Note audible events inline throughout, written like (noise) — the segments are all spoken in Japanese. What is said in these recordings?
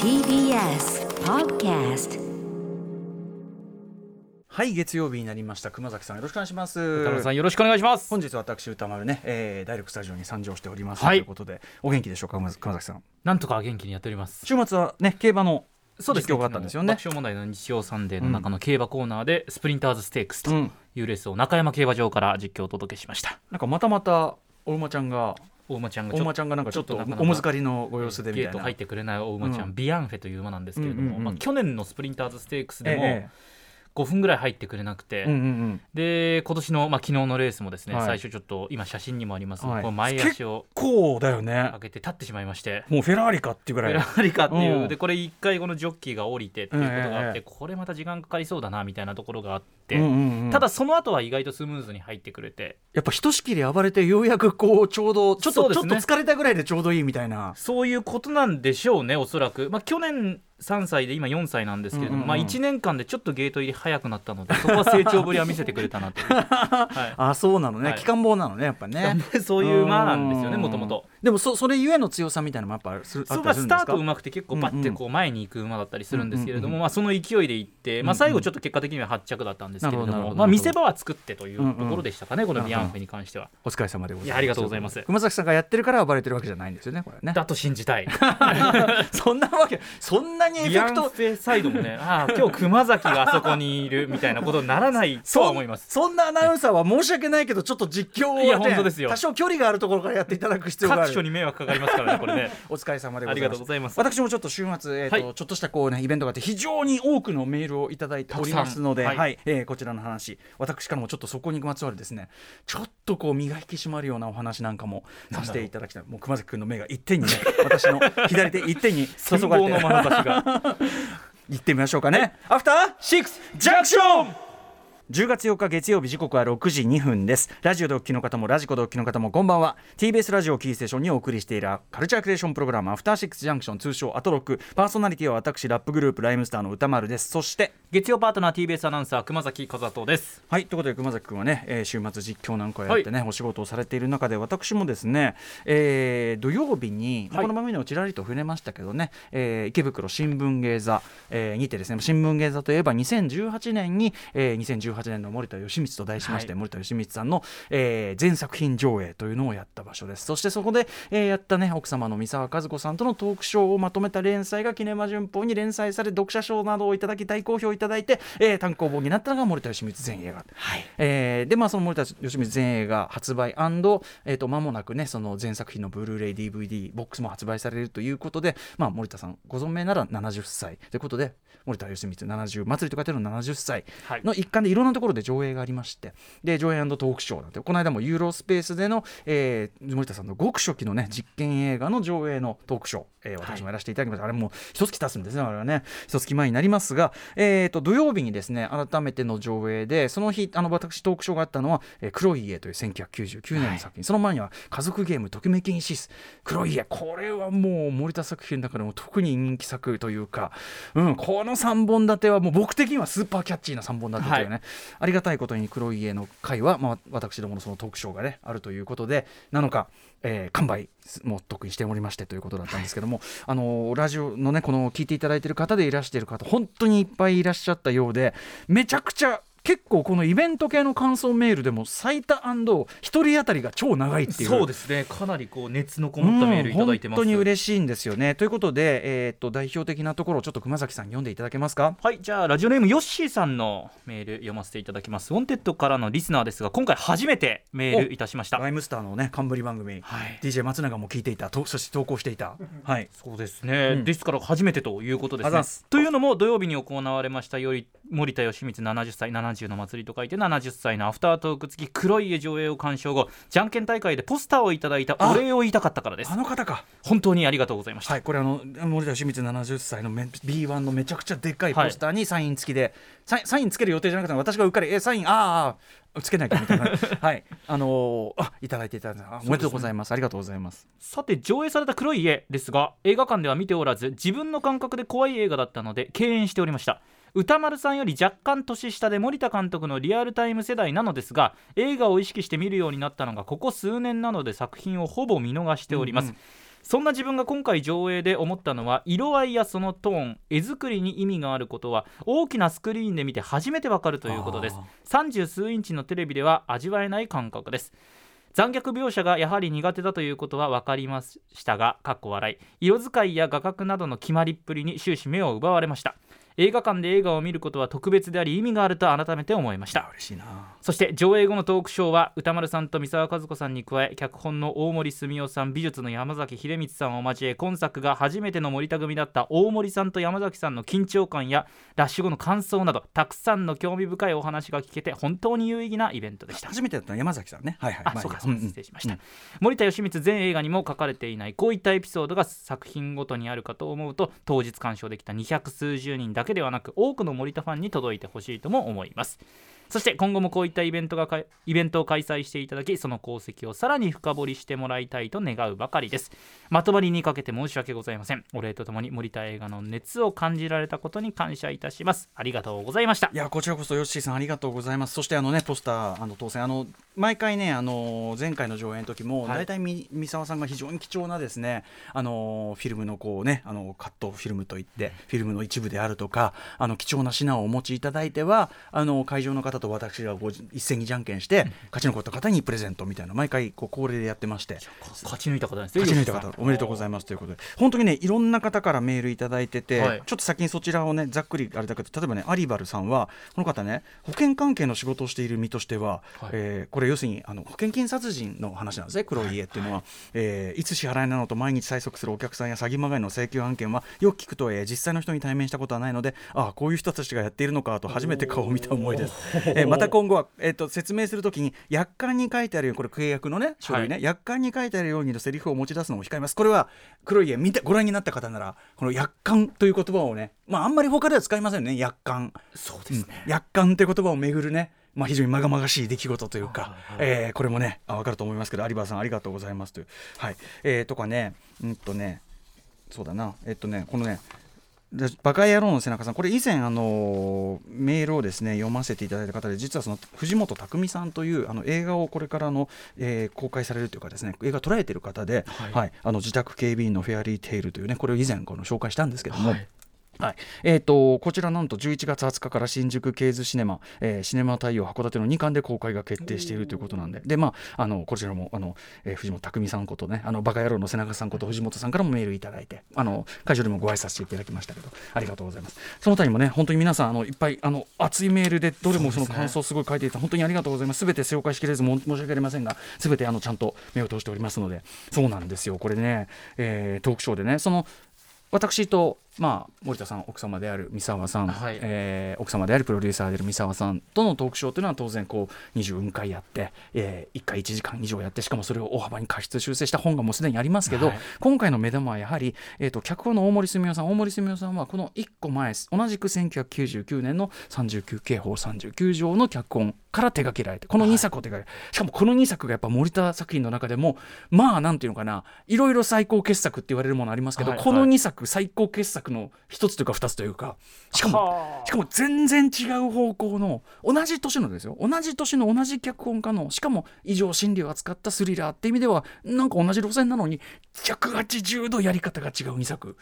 TBS Podcast はい月曜日になりました。熊崎さんよろしくお願いします。宇多丸さんよろしくお願いします。本日私宇多丸ね、えー、ダイレクトスタジオに参上しております、はい。ということでお元気でしょうか？熊崎さん。なんとか元気にやっております。週末はね競馬のそうです実況があったんですよね。爆笑問題の日曜サンデーの中の競馬コーナーでスプリンターズステークスとうん。いうレースを中山競馬場から実況をお届けしました。なんかまたまたお馬ちゃんがお馬ちゃんがお馬ちゃんがなんかちょっとおむずかりのご様子でみたいな。ゲート入ってくれないお馬ちゃん、うん。ビアンフェという馬なんですけれども、まあ、去年のスプリンターズステークスでもえ5分ぐらい入ってくれなくて、えうんうんうん。で今年の、まあ、昨日のレースもですね、はい。最初ちょっと今写真にもあります、はい。この前足をこうだよね。上げて立ってしまいまして。もうフェラーリかっていうぐらい。フェラーリかっていう、うん。でこれ一回このジョッキーが降りてっていうことがあって、ええこれまた時間かかりそうだなみたいなところがあって、うんうんうんただその後は意外とスムーズに入ってくれて。やっぱひとしきり暴れてようやくこうちょうどちょっと、ちょっと疲れたぐらいでちょうどいいみたいな。そういうことなんでしょうねおそらく、まあ、去年3歳で今4歳なんですけれども、うんうんうん。まあ、1年間でちょっとゲート入り早くなったのでそこは成長ぶりは見せてくれたなと。(laughs) い。う、はあそうなのね、はい。機関棒なのねやっぱね。い、(laughs) そういう馬なんですよねうん。もともと。でもそそれゆえの強さみたいなのもやっぱあるそうったりするんですか？スタートうまくて結構バッてこう前に行く馬だったりするんですけれども、うんうんうんまあ、その勢いで行って、まあ、最後ちょっと結果的には8着だったんですけれどなるほどなるほど。もまあ、見せ場は作ってというところでしたかね、このビアンフェに関しては。お疲れ様でございます。ありがとうございます。熊崎さんがやってるから暴れてるわけじゃないんですよねこれね。だと信じたい。(laughs) そんなわけそんなにエフェクト。ェサイドもね、ああ、今日熊崎があそこにいるみたいなことにならないとは (laughs) 思います。そんなアナウンサーは申し訳ないけどちょっと実況を、ね、いや本当ですよ。多少距離があるところからやっていただく必要がある。各所に迷惑かかりますからね、これね。お疲れ様でございます。ありがとうございます。私もちょっと週末、えーとはい。ちょっとしたこうねイベントがあって非常に多くのメールをいただいておりますので、はたくさんはい。いえーこちらの話。私からもちょっとそこにまつわるですねちょっとこう身が引き締まるようなお話なんかもさせていただきたい。もう熊崎君の目が一点にね私の左手一点に注戦がれて。望の眼差しが。(laughs) 行ってみましょうかね、アフターシックスジャンクション10月4日月曜日時刻は6時2分です。ラジオでお聞きの方もラジコでお聞きの方もこんばんは。TBS ラジオキーステーションにお送りしているカルチャークリエーションプログラムアフターシックスジャンクション通称アトロック。パーソナリティは私ラップグループライムスターの歌丸です。そして月曜パートナー TBS アナウンサー熊崎和人です。はいということで熊崎君はね、えー週末実況なんかをやってね、お仕事をされている中で私もですね、えー土曜日に、まあはい。この番組でもちらりと触れましたけどね、えー池袋新聞芸座、えーにてですね新聞芸座といえば2018年に、えー2018年の森田義満と題しまして、はい森田義満さんの、えー全作品上映というのをやった場所です。そしてそこで、えーやったね奥様の三沢和子さんとのトークショーをまとめた連載がキネマ旬報に連載され読者賞などをいただき大好評いただいて、えー単行本になったのが森田義満全映画。はい。えーでまあその森田義満全映画発売えーと間もなくねその全作品のブルーレイ DVD ボックスも発売されるということで、まあ、森田さんご存命なら70歳。ということで森田義満70祭りと書いてあるの70歳はい。の一環でいろんなところで上映がありましてで上映トークショーなんてこの間もユーロスペースでの、えー森田さんのごく初期のね実験映画の上映のトークショー、えー私もやらせていただきました、あれもう一月経つんですね。あれはね一月前になりますが、えー、と土曜日にですね改めての上映でその日あの私トークショーがあったのは「えー黒い家」という1999年の作品、その前には「家族ゲームときめきにシス」黒い家これはもう森田作品の中でも特に人気作というか、うん、この3本立てはもう僕的にはスーパーキャッチーな3本立てというね、はありがたいことに黒い家の回は、まあ、私どものそのトークショーがねあるということでなのか、えー完売も得意しておりましてということだったんですけども、あのラジオのねこの聞いていただいている方でいらしている方本当にいっぱいいらっしゃったようでめちゃくちゃ結構このイベント系の感想メールでも最多一人当たりが超長いっていう。そうですね。かなりこう熱のこもったメールいただいてます。うん本当に嬉しいんですよね。ということで、えー、と代表的なところをちょっと熊崎さん読んでいただけますか？はい、じゃあラジオネームヨッシーさんのメール読ませていただきます。ウォンテッドからのリスナーですが、今回初めてメールいたしました。ライムスターのね冠番組、はい。DJ 松永も聞いていた。とそして投稿していた。はい。そうですね、うん。ですから初めてということですね。というのも土曜日に行われましたより森田芳光70歳70の祭りと書いて70歳のアフタートーク付き黒い家上映を鑑賞後じゃんけん大会でポスターをいただいたお礼を言いたかったからです。あの方か。本当にありがとうございました、はいこれあの森田清水70歳のめ B1 のめちゃくちゃでっかいポスターにサイン付きで、サインサインつける予定じゃなくて私がうっかりえサインああつけないかみたいな。(laughs) はい。あのーあいただいていただいてあおめでとうございます。ありがとうございます。さて上映された黒い家ですが映画館では見ておらず自分の感覚で怖い映画だったので敬遠しておりました歌丸さんより若干年下で森田監督のリアルタイム世代なのですが映画を意識して見るようになったのがここ数年なので作品をほぼ見逃しております、うんうん。そんな自分が今回上映で思ったのは色合いやそのトーン絵作りに意味があることは大きなスクリーンで見て初めてわかるということです。30数インチのテレビでは味わえない感覚です。残虐描写がやはり苦手だということは分かりましたがかっこ笑い。色使いや画角などの決まりっぷりに終始目を奪われました映画館で映画を見ることは特別であり意味があると改めて思いました。嬉しいな。そして上映後のトークショーは歌丸さんと三沢和子さんに加え脚本の大森澄夫さん美術の山崎秀光さんを交え今作が初めての森田組だった大森さんと山崎さんの緊張感やラッシュ後の感想などたくさんの興味深いお話が聞けて本当に有意義なイベントでした。初めてだった山崎さんね。はいはい。あそうか失礼しました、森田義満全映画にも書かれていないこういったエピソードが作品ごとにあるかと思うと当日鑑賞できた200数十人だだけではなく多くの森田ファンに届いてほしいとも思います。そして今後もこういったイベントがイベントを開催していただきその功績をさらに深掘りしてもらいたいと願うばかりです。まとまりにかけて申し訳ございません。お礼とともに森田映画の熱を感じられたことに感謝いたします。ありがとうございました。いやこちらこそヨッシーさんありがとうございます。そしてあのねポスターあの当選あの毎回ねあの前回の上映の時も、はい。大体み三沢さんが非常に貴重なですねあのフィルムのこうねあのカットフィルムといってフィルムの一部であるとかあの貴重な品をお持ちいただいてはあの会場の方と私が一斉にじゃんけんして、勝ち残った方にプレゼントみたいな毎回こう恒例でやってまして。勝ち抜いた方ですね。勝ち抜いた方おめでとうございまますということで。本当にねいろんな方からメールいただいてて、はい。ちょっと先にそちらをねざっくりあれだけど例えばねアリバルさんはこの方ね保険関係の仕事をしている身としては、はい。えーこれ要するにあの保険金殺人の話なんですね黒い家っていうのは、えーいつ支払いなのと毎日催促するお客さんや詐欺まがいの請求案件はよく聞くと、えー実際の人に対面したことはないのでああこういう人たちがやっているのかと初めて顔を見た思いです、(laughs) えーまた今後は、えー、と説明するときに約款に書いてあるようにこれ契約のね書類ね、は約款に書いてあるようにのセリフを持ち出すのを控えます。これは黒い家見てご覧になった方ならこの約款という言葉をねまああんまり他では使いませんよね約款そうですね、約款という言葉をめぐるねまあ、非常にまがまがしい出来事というか、えーこれもねあ分かると思いますけど有馬さんありがとうございますという、はい。えーとかねうんとねそうだな。えっとねこのねでバカ野郎の背中さん、これ以前、あのメールをですね読ませていただいた方で、実はその藤本匠さんというあの映画をこれからの、えー公開されるというかですね、映画捉えている方で、はい。はい。あの自宅警備員のフェアリーテイルというね、これを以前この紹介したんですけども。はいはい。えー、とこちらなんと11月20日から新宿ケーズシネマ、えーシネマ太陽函館の2巻で公開が決定しているということなんで。で、まあ、あのこちらもあの、えー藤本匠さんことねあのバカ野郎の背中さんこと藤本さんからもメールいただいてあの会場でもご挨拶していただきましたけどありがとうございます。その他にもね本当に皆さんあのいっぱいあの熱いメールでどれもその感想をすごい書いていた、本当にありがとうございます。すべて紹介しきれずも申し訳ありませんがすべてあのちゃんと目を通しておりますのでそうなんですよ。これね、えートークショーでねその私と、まあ、森田さん奥様である三沢さん、はい。えー奥様であるプロデューサーである三沢さんとのトークショーというのは当然こう24回やって、え1回1時間以上やってしかもそれを大幅に過失修正した本がもうすでにありますけど、はい。今回の目玉はやはり、えー、と脚本の大森澄夫さん大森澄夫さんはこの1個前同じく1999年の39刑法39条の脚本から手掛けられてこの2作を手掛けられて、しかもこの2作がやっぱ森田作品の中でもまあなんていうのかないろいろ最高傑作って言われるものありますけど、はい。この2作最高傑作の1つというか2つというかしかもはあ。しかも全然違う方向の同じ年のですよ。同じ年の同じ脚本家のしかも異常心理を扱ったスリラーって意味ではなんか同じ路線なのに180度やり方が違う2作。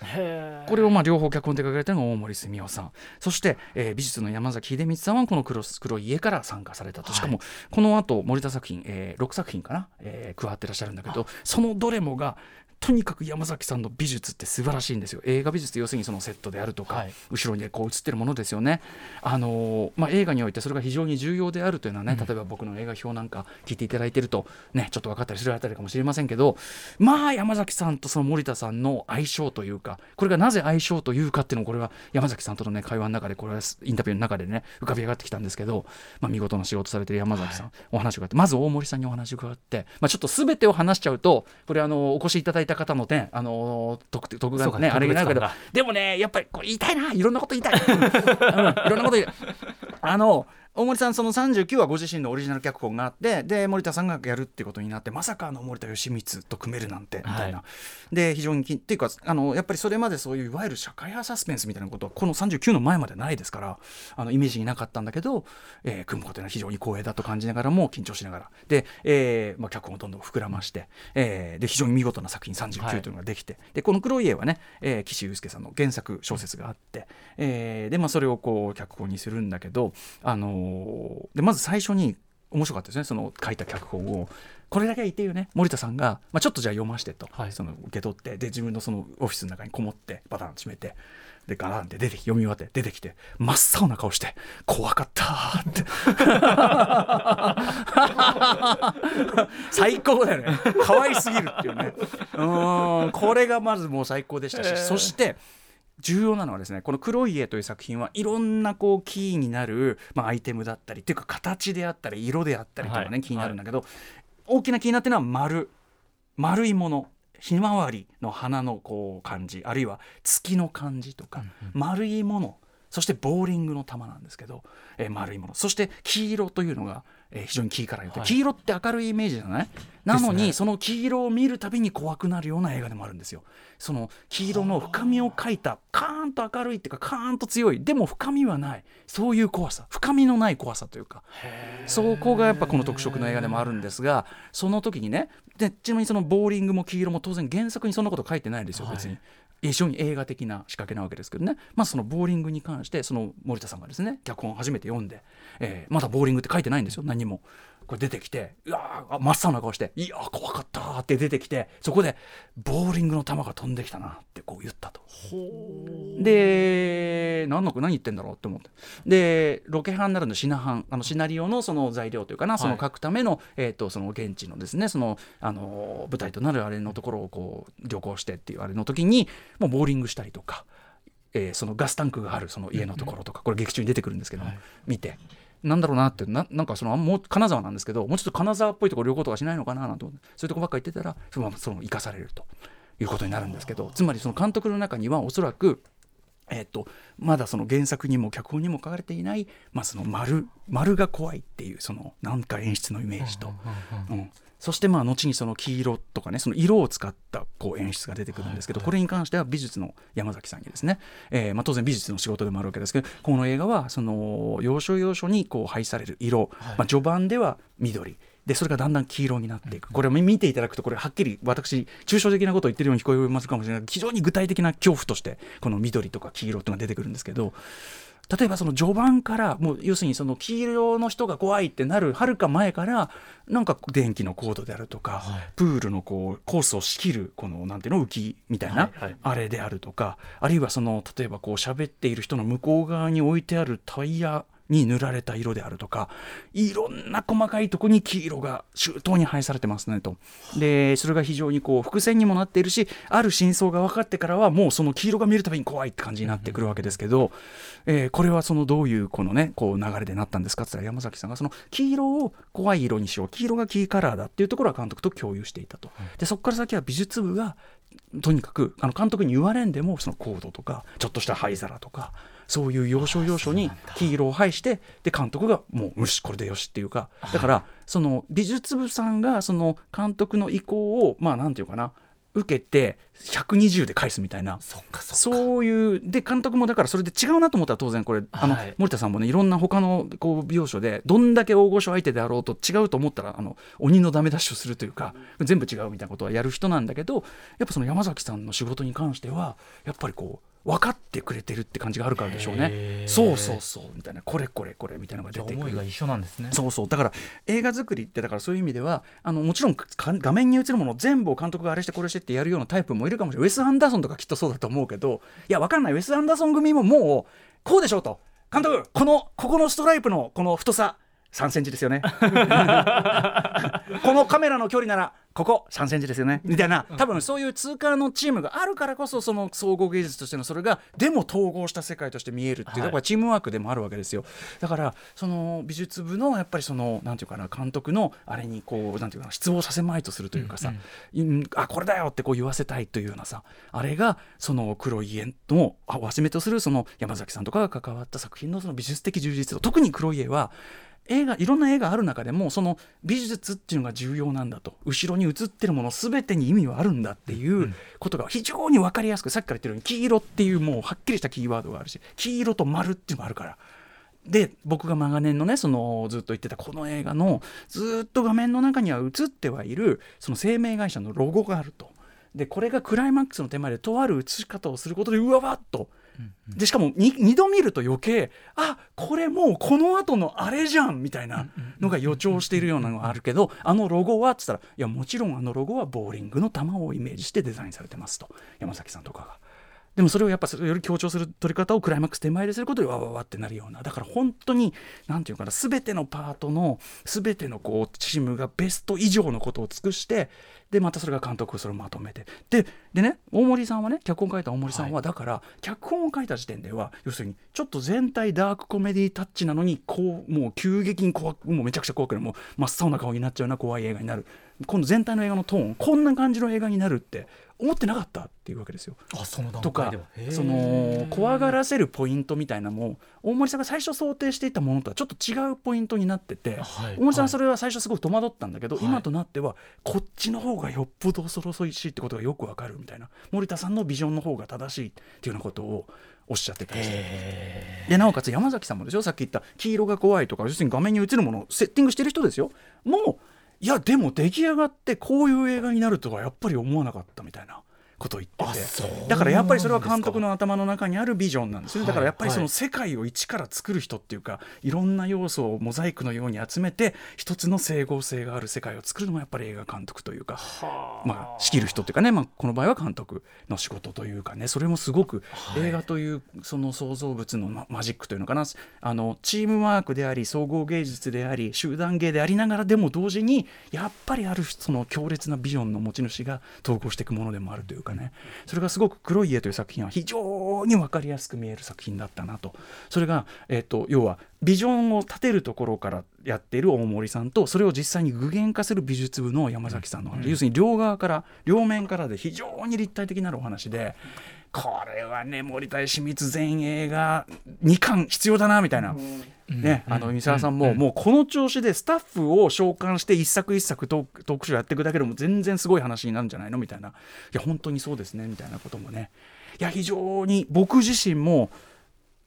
これをまあ両方脚本で書かれたのが大森澄夫さん。そして、えー美術の山崎秀光さんはこの黒「黒い家」から参加されたと、しかもこの後森田作品、え6作品かな、えー加わってらっしゃるんだけどそのどれもがとにかく山崎さんの美術って素晴らしいんですよ。映画美術って要するにそのセットであるとか、はい。後ろにこう映ってるものですよね、あのーまあ、映画においてそれが非常に重要であるというのはね、例えば僕の映画表なんか聞いていただいてるとねちょっと分かったりするあたりかもしれませんけどまあ山崎さんとその森田さんの相性というかこれがなぜ相性というかっていうのをこれは山崎さんとのね会話の中でこれはインタビューの中でね浮かび上がってきたんですけど、まあ、見事な仕事されてる山崎さん、お話を伺ってまず大森さんにお話を伺って、まあ、ちょっと全てを話しちゃうとこれあのお越しいただいた方のねあの特特がねあれになるけど。でもねやっぱりこれ言いたいないろんなこと言いたい、うん。いろんなこと言いたいあの大森さんその39はご自身のオリジナル脚本があってで森田さんがやるってことになってまさかあの森田義満と組めるなんてみたいな、はで非常にきっていうかあのやっぱりそれまでそういういわゆる社会派サスペンスみたいなことはこの39の前までないですからあのイメージになかったんだけど、えー組むことは非常に光栄だと感じながらも緊張しながら。で、えーまあ、脚本をどんどん膨らまして、えーで非常に見事な作品39というのができて、でこの「黒い家」はね、えー岸優介さんの原作小説があって、えーでまあ、それをこう脚本にするんだけど、あのーでまず最初に面白かったですね。その書いた脚本を。これだけは言ってよね。森田さんが、まあ、ちょっとじゃあ読ましてと、はい。その受け取ってで自分のそのオフィスの中にこもってバタン閉めてでガランって出てき読み終わって出てきて真っ青な顔して「怖かった」って。最高だよね。可愛すぎるっていうね。うーんこれがまずもう最高でしたし、えー。そして重要なのはですねこの「黒い家」という作品はいろんなこうキーになる、まあ、アイテムだったりっていうか形であったり色であったりとかね、はい。気になるんだけど、大きな気になってるのは丸。丸いもの。ひまわりの花のこう感じ。あるいは月の感じとか、丸いものそしてボーリングの球なんですけど、えー丸いもの。そして黄色というのが、えー非常にキーカラーによって、はい。黄色って明るいイメージじゃない？なのに、ね。その黄色を見るたびに怖くなるような映画でもあるんですよ。その黄色の深みを描いたカーンと明るいっていうかカーンと強いでも深みはない。そういう怖さ。深みのない怖さというか。そこがやっぱこの特色の映画でもあるんですがその時にねでちなみにそのボーリングも黄色も当然原作にそんなこと書いてないですよはい。別に。非常に映画的な仕掛けなわけですけどね、まあ、そのボーリングに関してその森田さんがですね脚本を初めて読んで、えーまだボーリングって書いてないんですよ。何も。これ出てきてうわー真っ青な顔して「いやー怖かった」って出てきてそこで「ボーリングの球が飛んできたな」ってこう言ったと。で何の何言ってんだろうって思ってでロケハンなどのシナハンあのシナリオのその材料というかな、その書くための,、えー、とその現地のですねそのあの舞台となるあれのところをこう旅行してっていうあれの時にもうボーリングしたりとか、えーそのガスタンクがあるその家のところとか、これ劇中に出てくるんですけど、はい見て。なんだろうなってななんかそのあもう金沢なんですけどもうちょっと金沢っぽいところ旅行とかしないのかななんて思ってそういうとこばっかり行ってたらそのその生かされるということになるんですけどつまりその監督の中にはおそらくえっとまだその原作にも脚本にも書かれていない、まあ、その丸丸が怖いっていうそのなんか演出のイメージと、うんそしてまあ後にその黄色とかねその色を使ったこう演出が出てくるんですけど、これに関しては美術の山崎さんにですね、えーまあ、当然美術の仕事でもあるわけですけどこの映画はその要所要所にこう配される色、まあ、序盤では緑。でそれがだんだん黄色になっていく。これを見ていただくとこれはっきり私抽象的なことを言ってるように聞こえますかもしれない。非常に具体的な恐怖としてこの緑とか黄色っていうのが出てくるんですけど例えばその序盤からもう要するにその黄色の人が怖いってなるはるか前からなんか電気のコードであるとか、はい。プールのこうコースを仕切るこのなんていうの浮きみたいな、はいはい。あれであるとかあるいはその例えばこう喋っている人の向こう側に置いてあるタイヤに塗られた色であるとかいろんな細かいとこに黄色が周到に配されてますねと。でそれが非常にこう伏線にもなっているしある真相が分かってからはもうその黄色が見るたびに怖いって感じになってくるわけですけど、えーこれはそのどういうこのねこう流れでなったんですかって言ったら山崎さんがその黄色を怖い色にしよう黄色がキーカラーだっていうところは監督と共有していたと。でそこから先は美術部がとにかくあの監督に言われんでもそのコードとかちょっとした灰皿とかそういう要所要所に黄色を配してで監督がもうよしこれでよしっていうかだからその美術部さんがその監督の意向をまあなんていうかな受けて120で返すみたいな。そっかそっか。そういうで監督もだからそれで違うなと思ったら当然これあの、はい。森田さんもねいろんな他のこう描写でどんだけ大御所相手であろうと違うと思ったらあの鬼のダメ出しをするというか全部違うみたいなことはやる人なんだけどやっぱその山崎さんの仕事に関してはやっぱりこう分かってくれてるって感じがあるからでしょうね。そうそうそう。みたいな。これこれこれみたいなのが出てくる。あ思いが一緒なんですね。そうそう。だから映画作りってだからそういう意味ではあのもちろんか画面に映るもの全部を監督があれしてこれしてってやるようなタイプもいるかもしれない。ウェス・アンダーソンとかきっとそうだと思うけどいやわかんない。ウェス・アンダーソン組ももうこうでしょうと。監督 (laughs) このここのストライプのこの太さ3センチですよね。(laughs) このカメラの距離ならここ3センチですよね。みたいな多分そういう通過のチームがあるからこそその総合芸術としてのそれがでも統合した世界として見えるっていう、はい。だからチームワークでもあるわけですよ。だからその美術部のやっぱりそのなんていうかな監督のあれにこうなんていうかな失望させまいとするというかさ、うんあこれだよってこう言わせたいというようなさあれがその黒い家のあをはじめとするその山崎さんとかが関わった作品のその美術的充実度。特に黒い家は映画いろんな映画ある中でもその美術っていうのが重要なんだと後ろに映ってるもの全てに意味はあるんだっていうことが非常に分かりやすくさっきから言ってるように黄色っていうもうはっきりしたキーワードがあるし黄色と丸っていうのがあるから。で僕が長年のねそのずっと言ってたこの映画のずっと画面の中には映ってはいるその生命会社のロゴがあると。でこれがクライマックスの手前でとある映し方をすることでうわわっとでしかも 2, 度見ると余計あこれもうこの後のあれじゃんみたいなのが予兆しているようなのがあるけどあのロゴはっつったらいやもちろんあのロゴはボーリングの球をイメージしてデザインされてますと山崎さんとかが。でもそれをやっぱより強調する取り方をクライマックス手前ですることでわわわってなるようなだから本当に何て言うかな全てのパートの全てのこうチームがベスト以上のことを尽くしてでまたそれが監督がそれをまとめて。ででね大森さんはね脚本書いた大森さんは、だから脚本を書いた時点では要するにちょっと全体ダークコメディタッチなのにこうもう急激に怖くもうめちゃくちゃ怖くなるもう真っ青な顔になっちゃうような怖い映画になる。今度全体の映画のトーンこんな感じの映画になるって思ってなかったっていうわけですよ。あその段とかその怖がらせるポイントみたいなのも大森さんが最初想定していたものとはちょっと違うポイントになってて、はい。大森さんはそれは最初すごく戸惑ったんだけど、はい。今となってはこっちの方がよっぽど恐ろしいってことがよくわかるみたいな。森田さんのビジョンの方が正しいっていうようなことをおっしゃってたりして。へでなおかつ山崎さんもでしょさっき言った黄色が怖いとか要するに画面に映るものをセッティングしてる人ですよ。もういやでも出来上がってこういう映画になるとはやっぱり思わなかったみたいな。ことを言ってて。だからやっぱりそれは監督のの頭の中にあるビジョンなんですよね。だからやっぱりそはい。の世界を一から作る人っていうかいろんな要素をモザイクのように集めて一つの整合性がある世界を作るのもやっぱり映画監督というかまあ、仕切る人っていうかね、まあ、この場合は監督の仕事というかねそれもすごくはい映画というその創造物のママジックというのかな。あのチームワークであり総合芸術であり集団芸でありながらでも同時にやっぱりあるその強烈なビジョンの持ち主が統合していくものでもあるというかね。それがすごく「黒い家」という作品は非常に分かりやすく見える作品だったなと。それが、えっと要はビジョンを立てるところからやっている大森さんとそれを実際に具現化する美術部の山崎さんの話、要するに両側から両面からで非常に立体的なるお話でこれはね森田義満全映画2巻必要だなみたいな。ね、あの三沢さんも、もうこの調子でスタッフを召喚して一作一作トークトークショーやっていくだけでも全然すごい話になるんじゃないのみたいな。いや本当にそうですねみたいなこともね。いや非常に僕自身も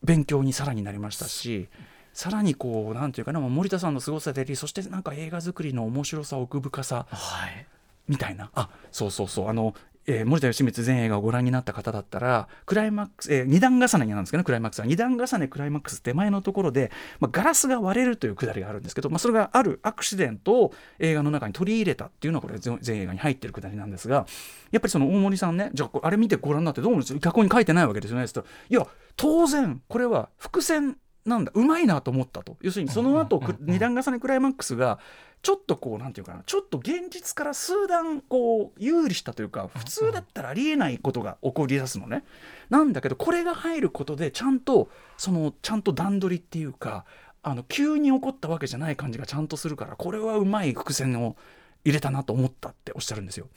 勉強にさらになりましたしさらにこうなんていうかなまあ森田さんの凄さでありそしてなんか映画作りの面白さ奥深さはい。みたいな。あそうそうそう。あの、えー森田義満全映画をご覧になった方だったらクライマックス、えー、2段重ねになんですけどねクライマックスは。2段重ねクライマックス手前のところで、まあ、ガラスが割れるというくだりがあるんですけど、まあ、それがあるアクシデントを映画の中に取り入れたっていうのはこれ全全映画に入ってるくだりなんですがやっぱりその大森さんねじゃああれ見てご覧になってどう思うんです？脚本に書いてないわけですよね。って言ったらいや当然これは伏線なんだ。うまいなと思ったと。要するにその後く二段重ねクライマックスがちょっとこうなんていうかなちょっと現実から数段こう有利したというか普通だったらありえないことが起こり出すのね。なんだけどこれが入ることでちゃんとそのちゃんと段取りっていうかあの急に起こったわけじゃない感じがちゃんとするからこれはうまい伏線を入れたなと思ったっておっしゃるんですよ。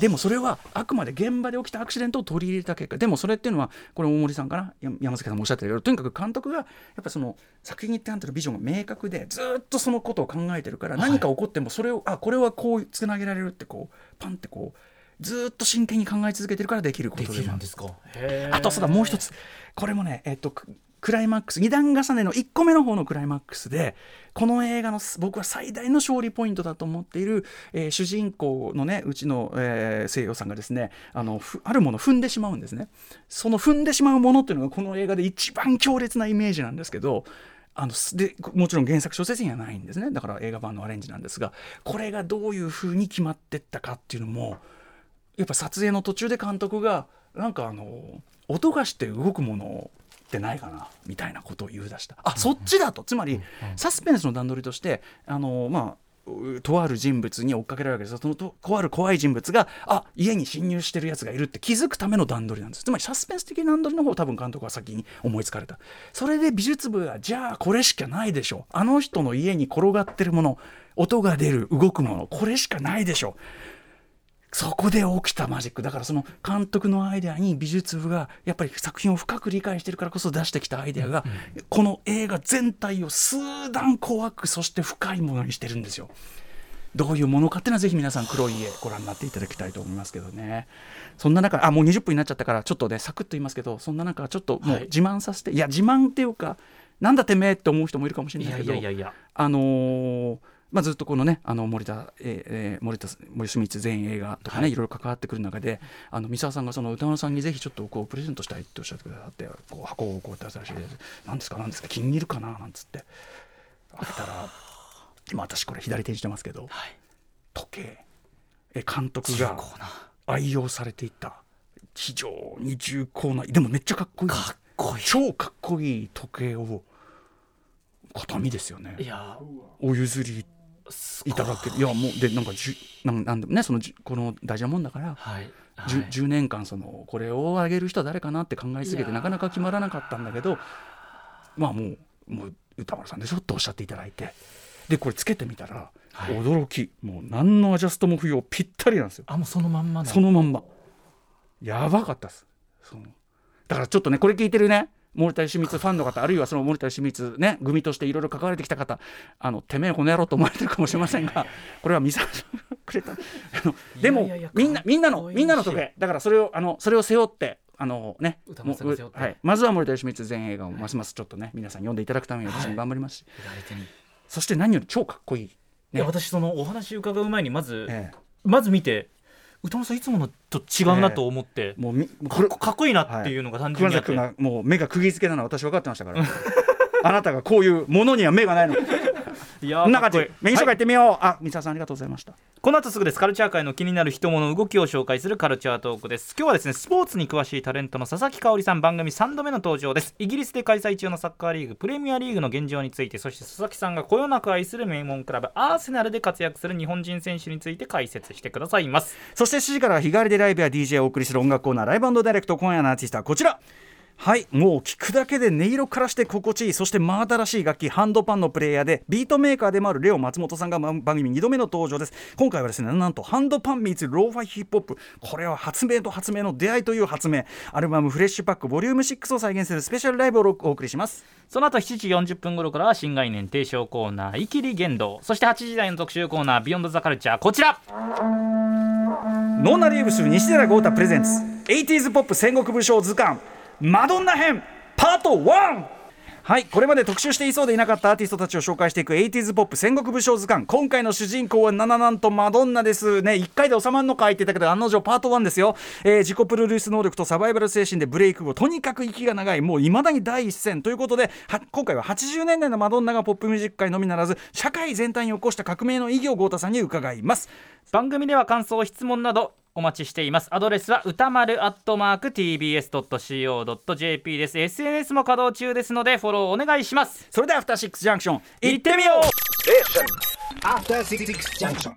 でもそれはあくまで現場で起きたアクシデントを取り入れた結果。でもそれっていうのはこれ大森さんかなや山崎さんもおっしゃってたけどとにかく監督がやっぱその作品に関するビジョンが明確でずっとそのことを考えてるから何か起こってもそれを、あこれはこうつなげられるってこうパンってこうずっと真剣に考え続けてるからできることできでもある。るんですか？あとそうだもう一つ。これもねえっとクライマックス2段重ねの1個目の方のクライマックスでこの映画の僕は最大の勝利ポイントだと思っている、えー主人公のねうちの、えー、西洋さんがですねあのあるものを踏んでしまうんですね。その踏んでしまうものっていうのがこの映画で一番強烈なイメージなんですけどあのでもちろん原作小説にはないんですね。だから映画版のアレンジなんですがこれがどういうふうに決まってったかっていうのもやっぱ撮影の途中で監督がなんかあの音がして動くものをってないかなみたいなことを言い出した。あそっちだと。つまりサスペンスの段取りとしてあのまあうとある人物に追っかけられるわけですよ。そのととある怖い人物があ家に侵入してるやつがいるって気づくための段取りなんです。つまりサスペンス的な段取りの方を多分監督は先に思いつかれた。それで美術部がじゃあこれしかないでしょあの人の家に転がってるもの音が出る動くものこれしかないでしょそこで起きたマジック。だからその監督のアイデアに美術部がやっぱり作品を深く理解してるからこそ出してきたアイデアが、この映画全体を数段怖くそして深いものにしてるんですよ。どういうものかっていうのはぜひ皆さん黒い家ご覧になっていただきたいと思いますけどね。そんな中あもう20分になっちゃったからちょっとねサクッと言いますけどそんな中ちょっともう自慢させて、い、や自慢っていうかなんだてめえって思う人もいるかもしれないけどいやいやいや。あのーまあ、ずっとこのねあの森田、えーえー森田森清水全映画とかね、はい。い、ろいろ関わってくる中であの三沢さんがその歌丸さんにぜひちょっとこうプレゼントしたいっておっしゃってくださってこう箱をこうやって出したらしいです。何ですか何ですか気に入るかななんつって。開けたら (sighs) 今私これ左手にしてますけどはい。時計。え監督重が愛用されていた非常に重厚なでもめっちゃかっこいい。かっこいい。超かっこいい時計を形見ですよね。いやお譲りい。ただける。いやもうでなんかじゅなんなんでもねそのこの大事なもんだから、はい。じゅはい。10, 年間そのこれをあげる人は誰かなって考えすぎてなかなか決まらなかったんだけどまあもうもう歌丸さんでしょっておっしゃっていただいてでこれつけてみたら、はい。驚きもう何のアジャストも不要ぴったりなんですよ。あもうそのまんまのそのまんま。やばかったです。そのだからちょっとねこれ聞いてるね森田義満ファンの方あるいはその森田義満ね組としていろいろ関われてきた方あのてめえこの野郎と思われてるかもしれませんがこれは三沢さんがくれた。でもみんなみんなのみんなの時計。だからそれをあのそれを背負ってあのねはい、まずは森田義満全映画をますます。ちょっとね皆さん読んでいただくために私も頑張りますし、左手に。いそして何より超かっこいい、や私そのお話伺う前にまずえ。まず見て歌丸さんいつものと違うなと思ってえもうみかっこかっこいいなっていうのが単純熊にあって。崎君がもう目が釘付けなのは私分かってましたから。あなたがこういうものには目がないのいやこんな感じ。メイン紹介はい行ってみよう、あ三沢さんありがとうございました。この後すぐです。カルチャー界の気になる人物動きを紹介するカルチャートークです。今日はですねスポーツに詳しいタレントの佐々木香織さん番組3度目の登場です。イギリスで開催中のサッカーリーグプレミアリーグの現状についてそして佐々木さんがこよなく愛する名門クラブアーセナルで活躍する日本人選手について解説してくださいます。そして7時からは日替わりでライブや DJ をお送りする音楽コーナー Live Direct 今夜のアーティストはこちらはいもう聞くだけで音色からして心地いいそして真新しい楽器ハンドパンのプレイヤーでビートメーカーでもあるレオ松本さんが番組2度目の登場です。今回はですねなんとハンドパン meets ローファイヒップホップ。これは発明と発明の出会いという発明。アルバムフレッシュパックボリューム6を再現するスペシャルライブをお送りします。その後7時40分頃からは新概念提唱コーナー「イキリ言動」そして8時台の特集コーナー「 Beyond The Culture。こちら。ノーナリーブス西寺郷太 presents。80s ポップ戦国武将図鑑マドンナ編パート 1! はいこれまで特集していそうでいなかったアーティストたちを紹介していく 80s ポップ戦国武将図鑑。今回の主人公はなななんとマドンナです。ね1回で収まるのか言ってたけど案の定パート1ですよ、えー自己プロデュース能力とサバイバル精神でブレイク後とにかく息が長い。もういまだに第一線。ということでは今回は80年代のマドンナがポップミュージック界のみならず社会全体に起こした革命の意義を郷太さんに伺います。番組では感想質問などお待ちしています。アドレスは歌丸アットマーク TBS.CO.JP です。SNS も稼働中ですのでフォローお願いします。それではアフターシックスジャンクション行ってみよう。After Six Junction.